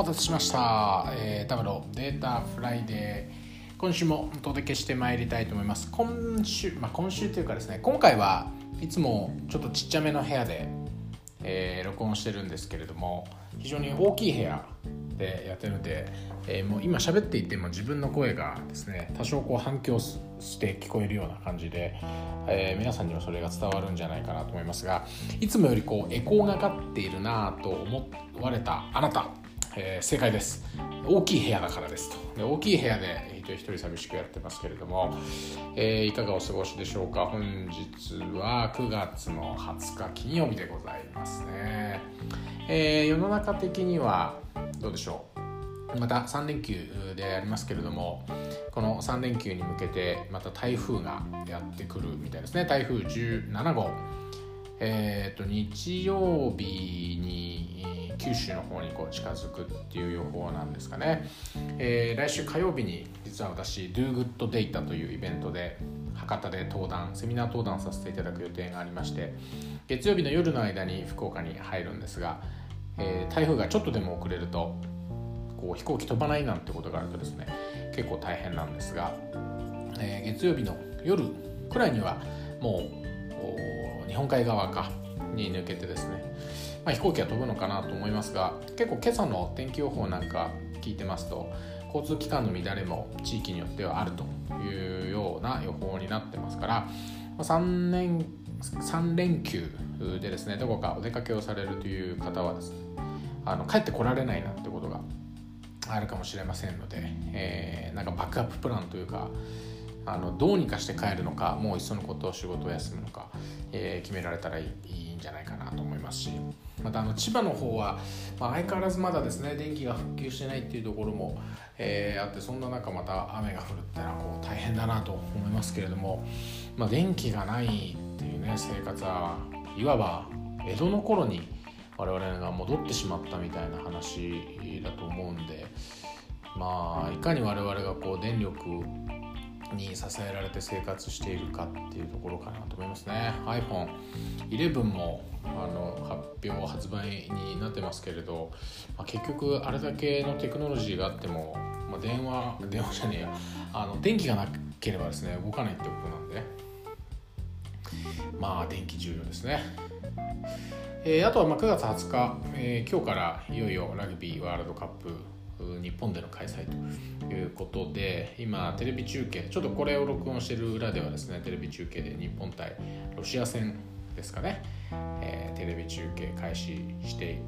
待たせしました、えー、 Tableau Data Friday。今週もお届けしてまいりたいと思います。今週まあ今週というかですね今回はいつもちょっとちっちゃめの部屋で、えー録音してるんですけれども非常に大きい部屋でやってるので、えーもう今喋っていても自分の声がですね多少こう反響して聞こえるような感じで、えー皆さんにもそれが伝わるんじゃないかなと思いますがいつもよりこうエコーがかっているなと思われたあなた、えー正解です。大きい部屋だからですと。で大きい部屋で一人一人寂しくやってますけれども、えーいかがお過ごしでしょうか？本日は9月の20日金曜日でございますね、えー世の中的にはどうでしょう？また3連休でありますけれどもこの3連休に向けてまた台風がやってくるみたいですね。台風17号。えー、と日曜日に九州の方にこう近づくっていう予報なんですかね、えー来週火曜日に実は私 Do Good Data というイベントで博多で登壇セミナー登壇させていただく予定がありまして月曜日の夜の間に福岡に入るんですが、えー台風がちょっとでも遅れるとこう飛行機飛ばないなんてことがあるとですね結構大変なんですが、えー月曜日の夜くらいにはもう日本海側かに抜けてですね、まあ、飛行機は飛ぶのかなと思いますが結構今朝の天気予報なんか聞いてますと交通機関の乱れも地域によってはあるというような予報になってますからま3年3連休でですねどこかお出かけをされるという方はですねあの帰ってこられないなんてことがあるかもしれませんので、えーなんかバックアッププランというかあのどうにかして帰るのかもういっそのことを仕事を休むのか、えー決められたらいいじゃないかなと思いますしまたあの千葉の方は、まあ、相変わらずまだですね電気が復旧してないっていうところも、えーあってそんな中また雨が降るってのはこう大変だなと思いますけれども、まあ、電気がないっていうね生活はいわば江戸の頃に我々が戻ってしまったみたいな話だと思うんでまあいかに我々がこう電力に支えられて生活しているかっていうところかなと思いますね。iPhone11 もあの発表発売になってますけれど、まあ、結局あれだけのテクノロジーがあっても、まあ、電話電話じゃねえや。あの電気がなければですね動かないってことなんで。まあ電気重要ですね。えーあとはま9月20日、えー今日からいよいよラグビーワールドカップ日本での開催ということで今テレビ中継ちょっとこれを録音してる裏ではですねテレビ中継で日本対ロシア戦ですかね、えーテレビ中継開始して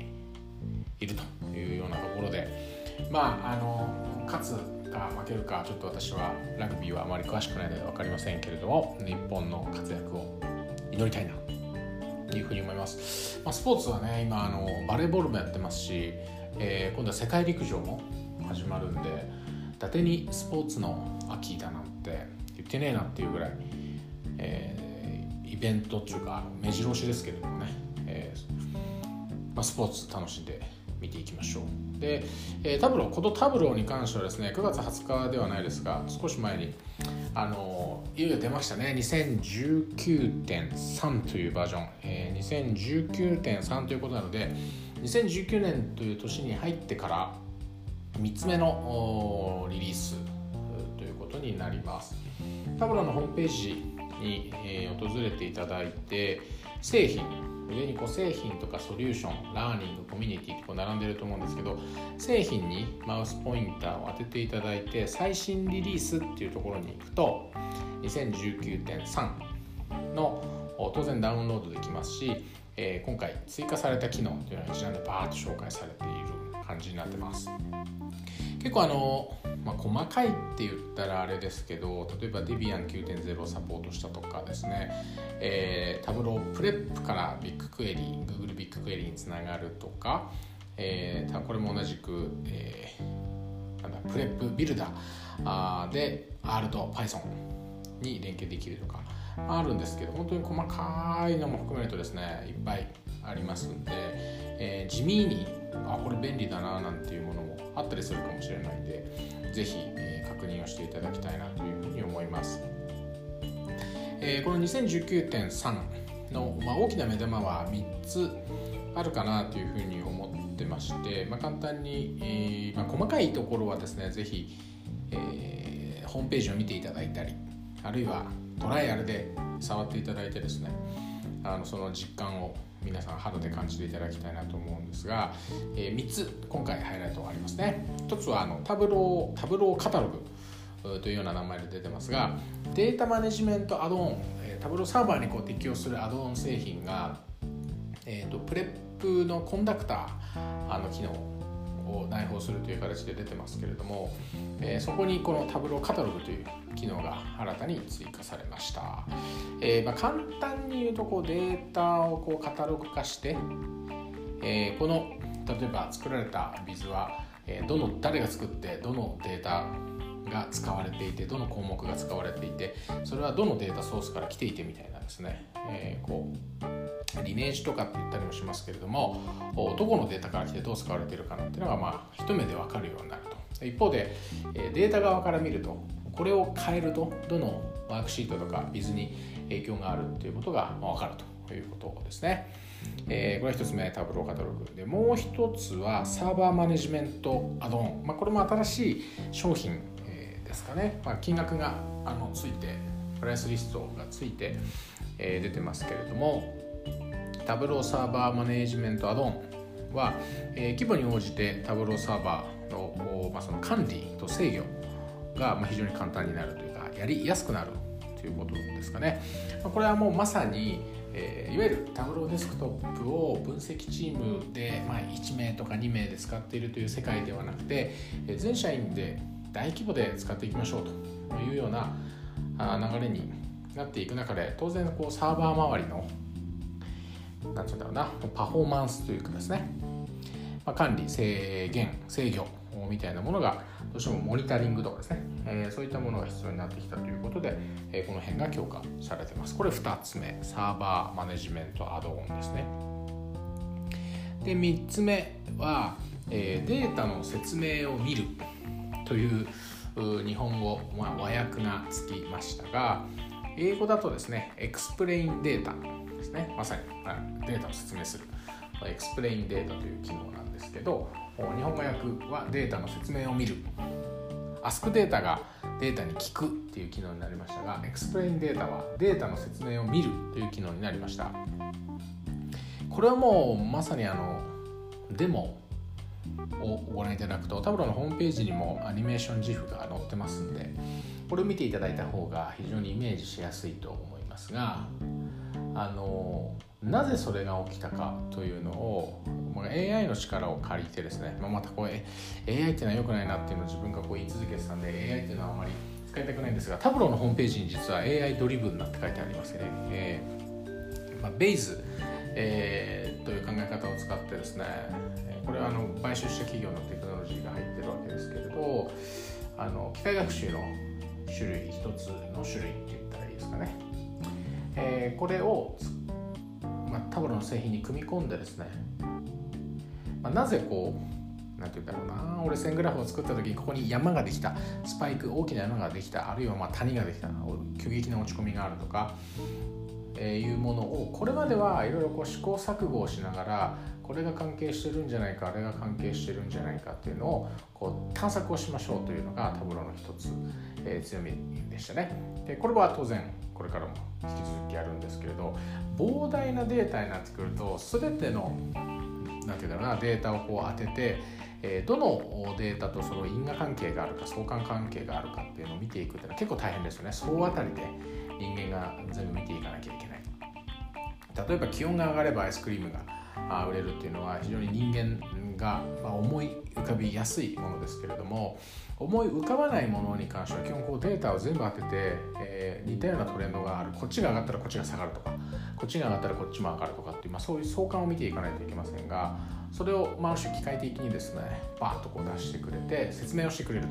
いるというようなところで。まああの勝つか負けるかちょっと私はラグビーはあまり詳しくないので分かりませんけれども日本の活躍を祈りたいなというふうに思います、まあ、スポーツはね今あのバレーボールもやってますし、えー今度は世界陸上も始まるんで伊達にスポーツの秋だなんて言ってねえなっていうぐらい、えーイベントっていうか目白押しですけれどもね、えーまあ、スポーツ楽しんで見ていきましょう。で、えータブローこのタブローに関してはですね9月20日ではないですが少し前にあのいよいよ出ましたね。2019.3というバージョン、えー2019.3ということなので2019年という年に入ってから3つ目のリリースということになります。タブロのホームページに、訪れていただいて製品上にこう製品とかソリューションラーニングコミュニティって並んでると思うんですけど製品にマウスポインターを当てていただいて最新リリースっていうところに行くと2019.3の当然ダウンロードできますし、えー今回追加された機能というのが一覧でバーッと紹介されている感じになってます。結構あの、まあ、細かいって言ったらあれですけど例えば Debian 9.0をサポートしたとかですね、えータブロープレップからビッグクエリ Google ビッグクエリにつながるとか、えーこれも同じく、えーなんだプレップビルダーで R と Python に連携できるとか。あるんですけど本当に細かいのも含めるとですねいっぱいありますんで、えー地味にあこれ便利だななんていうものもあったりするかもしれないんでぜひ、えー確認をしていただきたいなというふうに思います、えーこの2019.3の、まあ、大きな目玉は3つあるかなというふうに思っってまして、まあ、簡単に、えー、まあ、細かいところはですね是非、えー、ホームページを見ていただいたりあるいはトライアルで触っていただいてですねあのその実感を皆さん肌で感じていただきたいなと思うんですが、えー、3つ今回ハイライトがありますね。1つはあの Tableau Tableau Catalog というような名前で出てますが Data Management Add-on Tableau Server にこう適用するアドオン製品が、えーと、 Prep の Conductor あの機能を内包するという形で出てますけれども、えー、そこにこの Tableau Catalog という機能が新たに追加されました、えー、まあ、簡単に言うとこうデータをこうカタログ化して、えー、この例えば作られたビズは、えどの誰が作ってどのデータが使われていてどの項目が使われていてそれはどのデータソースから来ていてみたいなですね、えー、こうリネージとかって言ったりもしますけれどもどこのデータから来てどう使われているかなっていうのがまあ一目で分かるようになると。一方でデータ側から見るとこれを変えるとどのワークシートとかビズに影響があるっていうことが分かるということですね。えー、これは1つ目タブローカタログ。でもう1つはサーバーマネジメントアドオン、まあ、これも新しい商品ですかね、まあ、金額があのついてプライスリストがついて、えー、出てますけれどもタブローサーバーマネージメントアドオンは、えー、規模に応じてタブローサーバーの,、まあその管理と制御が、まあ、非常に簡単になるというかやりやすくなるということですかね、まあ、これはもうまさにえー、いわゆるタブローデスクトップを分析チームで、まあ、1名とか2名で使っているという世界ではなくて、えー、全社員で大規模で使っていきましょうというような流れになっていく中で当然こうサーバー周りの何て言うんだろうな。パフォーマンスというかですね、まあ、管理制限制御みたいなものがどうしてもモニタリングとかですね、えー、そういったものが必要になってきたということで、えー、この辺が強化されてます。これ2つ目。サーバーマネジメントアドオンですね。で3つ目は、えー、データの説明を見るという日本語、まあ、和訳がつきましたが英語だとですね Explain Data ですね。まさに、まあ、データを説明する。 Explain Data という機能なんですけど日本語訳はデータの説明を見る。 Ask Data がデータに聞くっていう機能になりましたが Explain Data はデータの説明を見るという機能になりました。これはもうまさにあのデモをご覧いただくと Tableau のホームページにもアニメーション GIF が載ってますんでこれを見ていただいた方が非常にイメージしやすいと思いますがあのなぜそれが起きたかというのをまあ AI の力を借りてですね、まあ、またこう AI っていうのは良くないなっていうのを自分がこう言い続けてたんで AI っていうのはあまり使いたくないんですがタブローのホームページに実は AI ドリブンなって書いてありますね、えーまあ、ベイズ、えー、という考え方を使ってですねこれはあの買収した企業のテクノロジーが入ってるわけですけれどあの機械学習の種類一つの種類って言ったらいいですかね、えー、これを、まあ、タブロの製品に組み込んでですね、まあ、なぜこうなんて言うんだろうな俺線グラフを作った時にここに山ができたスパイク大きな山ができたあるいはまあ谷ができた急激な落ち込みがあるとか、えー、いうものをこれまではいろいろ試行錯誤をしながらこれが関係してるんじゃないかあれが関係してるんじゃないかっていうのをこう探索をしましょうというのがタブロの一つ、え、強みでしたね。でこれは当然これからも引き続きやるんですけれど膨大なデータになってくると全ての何て言うんだろうなデータをこう当ててえどのデータとその因果関係があるか相関関係があるかっていうのを見ていくっていうのは結構大変ですよね。総当たりで人間が全部見ていかなきゃいけない。例えば気温が上がればアイスクリームが売れるっていうのは非常に人間がまあ思い浮かびやすいものですけれども思い浮かばないものに関しては基本こうデータを全部当てて、えー、似たようなトレンドがある。こっちが上がったらこっちが下がるとかこっちが上がったらこっちも上がるとかっていう、まあ、そういう相関を見ていかないといけませんがそれを、まあ、種機械的にですねバーッとこう出してくれて説明をしてくれる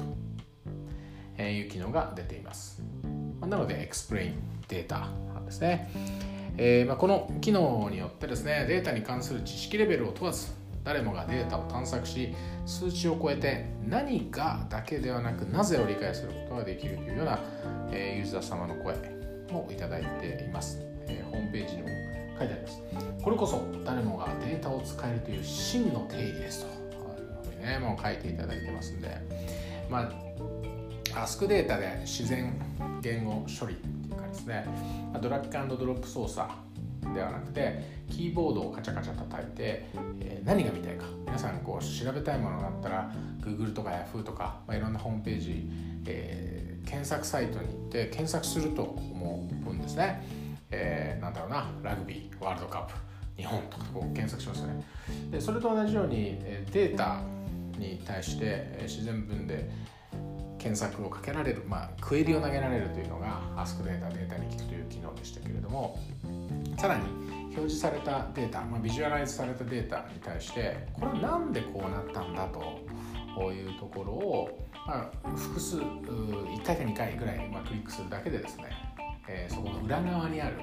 という機能が出ています、まあ、なのでエクスプレインデータですね。えー、まあ、この機能によってですねデータに関する知識レベルを問わず誰もがデータを探索し数値を超えて何がだけではなくなぜを理解することができるというような、えー、ユーザー様の声もいただいています、えー、ホームページにも書いてあります。これこそ誰もがデータを使えりという真の定義ですと。いうふうにねもう書いていただいてますんで。まあアスクデータで自然言語処理っていうかですね。ドラッグドロップ操作。ではなくてキーボードをカチャカチャ叩いて、えー、何が見たいか。皆さんこう調べたいものがあったら Google とか Yahoo とか、まあ、いろんなホームページ、えー、検索サイトに行って検索すると思うんですね、えー、なんだろうな。ラグビーワールドカップ日本とかこう検索しますよね。でそれと同じようにデータに対して自然文で検索をかけられる、まあ、クエリを投げられるというのが Ask データデータに聞くという機能でしたけれどもさらに表示されたデータ、まあ、ビジュアライズされたデータに対してこれは何でこうなったんだというところを、まあ、複数1回か2回ぐらい、ま、クリックするだけでですね、えー、そこの裏側にある。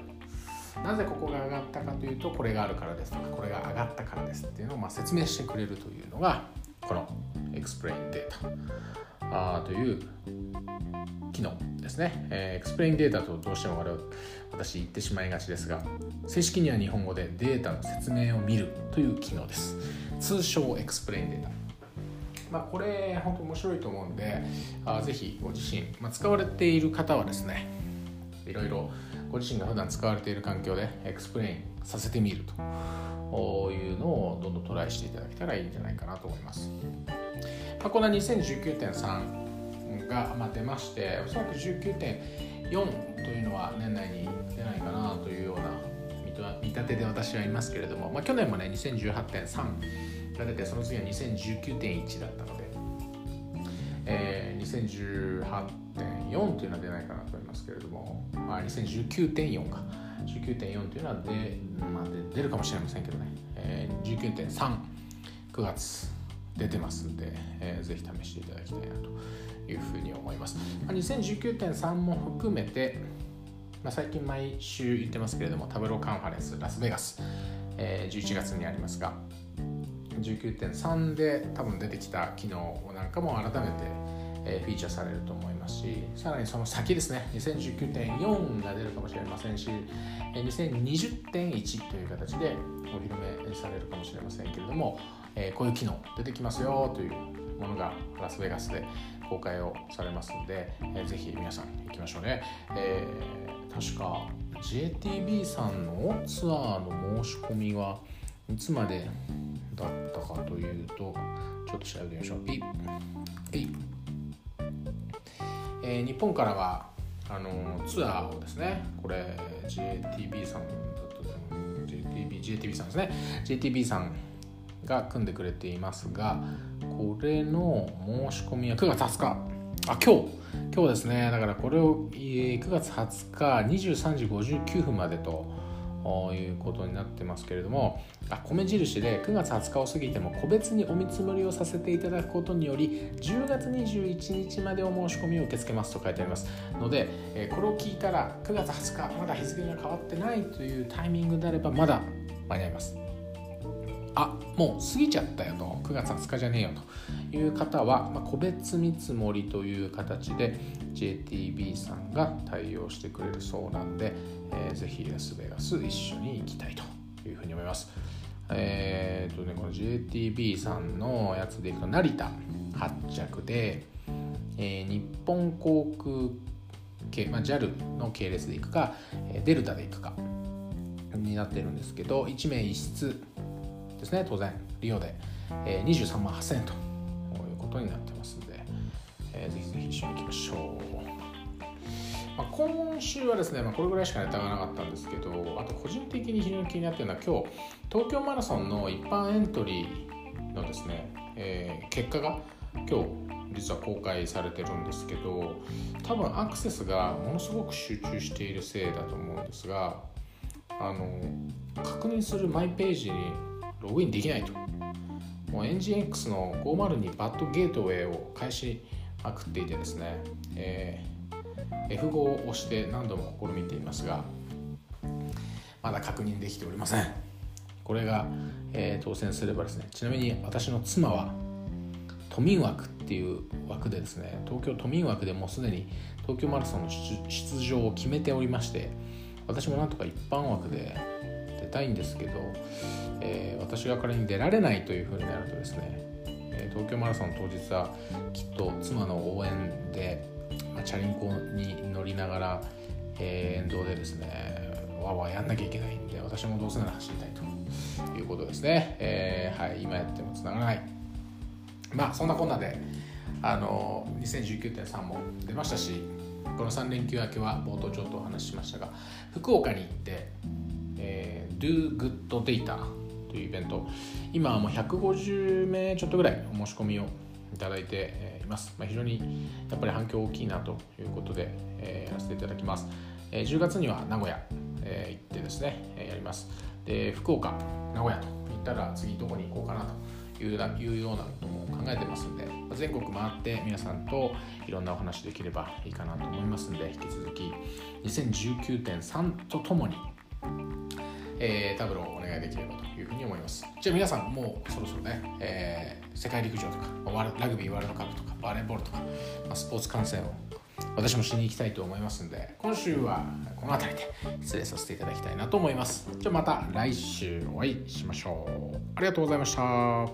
なぜここが上がったかというとこれがあるからですとかこれが上がったからですっていうのをま説明してくれるというのがこの Explain Data あという機能ですね、えー、Explain Data とどうしても我々私言ってしまいがちですが正式には日本語でデータの説明を見るという機能です。通称 Explain Data まあ、これ本当面白いと思うんであぜひご自身、まあ、使われている方はですねいろいろご自身が普段使われている環境で Explain させてみるというのをどんどんトライしていただけたらいいんじゃないかなと思います。まあ、この2019.3が、まあ、出ましておそらく19.4というのは年内に出ないかなというような見立てで私はいますけれども、まあ、去年もね2018.3が出てその次は2019.1だったので、えー、2018.4というのは出ないかなと思いますけれども、まあ、2019.4か。19.4というのはで、まあ、出るかもしれませんけどね、えー、19.39月出てますんで、えー、ぜひ試していただきたいなというふうに思います。まあ、2019.3も含めて、まあ、最近毎週言ってますけれどもタブローカンファレンスラスベガス、えー、11月にありますが19.3で多分出てきた機能なんかも改めて、えー、フィーチャーされると思いますしさらにその先ですね2019.4が出るかもしれませんし2020.1という形でお披露目されるかもしれませんけれどもえー、こういう機能出てきますよというものがラスベガスで公開をされますので、えー、ぜひ皆さん行きましょうね、えー、確か JTB さんのツアーの申し込みはいつまでだったかというとちょっと調べてみましょう。えい、えー、日本からはあのツアーをですねこれ JTB さんだった JTB, JTB さんですね。JTB さんが組んでくれていますがこれの申し込みは9月20日。あ今日。今日ですね。だからこれを9月20日23時59分までということになってますけれども。あ米印で9月20日を過ぎても個別にお見積もりをさせていただくことにより10月21日までお申し込みを受け付けますと書いてあります。のでえこれを聞いたら9月20日まだ日付が変わってないというタイミングであればまだ間に合います。あもう過ぎちゃったよと9月20日じゃねえよという方は、まあ、個別見積もりという形で JTB さんが対応してくれるそうなんで、えー、ぜひラスベガス一緒に行きたいというふうに思います。えー、とね、この JTB さんのやつでいくと成田発着で、えー、日本航空系、まあ、JAL の系列で行くかえデルタで行くかになってるんですけど1名1室ですね当然リオで、えー、23万8000円ということになってますんで、えー、ぜひぜひ一緒に行きましょう、まあ、今週はですね、まあ、これぐらいしかネタがなかったんですけどあと個人的に非常に気になっているのは今日東京マラソンの一般エントリーのですね、えー、結果が今日実は公開されてるんですけど多分アクセスがものすごく集中しているせいだと思うんですがあの確認するマイページにログインできないと。もうエンジン X の502バッドゲートウェイを返しまくっていてですね、えー、F5 を押して何度も試みていますが、まだ確認できておりません。これが、えー、当選すればですね、ちなみに私の妻は都民枠っていう枠でですね、東京都民枠でもうすでに東京マラソンの出場を決めておりまして、私もなんとか一般枠で出たいんですけど、えー、私が仮に出られないというふうになるとですね、え東京マラソン当日はきっと妻の応援で、まあ、チャリンコに乗りながら、えー、沿道でですねわわやんなきゃいけないんで私もどうせなら走りたいということですね、えー、はい今やってもつながらない。まあそんなこんなであの2019.3も出ましたしこの3連休明けは冒頭ちょっとお話ししましたが福岡に行って、えー、Do Good Data というイベント。今はもう150名ちょっとぐらいお申し込みをいただいています、まあ、非常にやっぱり反響大きいなということで、え、やらせていただきます、え、10月には名古屋、え、行ってですね、えやります。で福岡名古屋と行ったら次どこに行こうかなといういうようなことも考えてますんで全国回って皆さんといろんなお話できればいいかなと思いますんで引き続き2019.3とともにえー、タブロをお願いできればというふうに思います。じゃあ皆さんもうそろそろね、えー、世界陸上とかラグビーワールドカップとかバレーボールとか、まあ、スポーツ観戦を私もしに行きたいと思いますんで今週はこの辺りで失礼させていただきたいなと思います。じゃあまた来週お会いしましょう。ありがとうございました。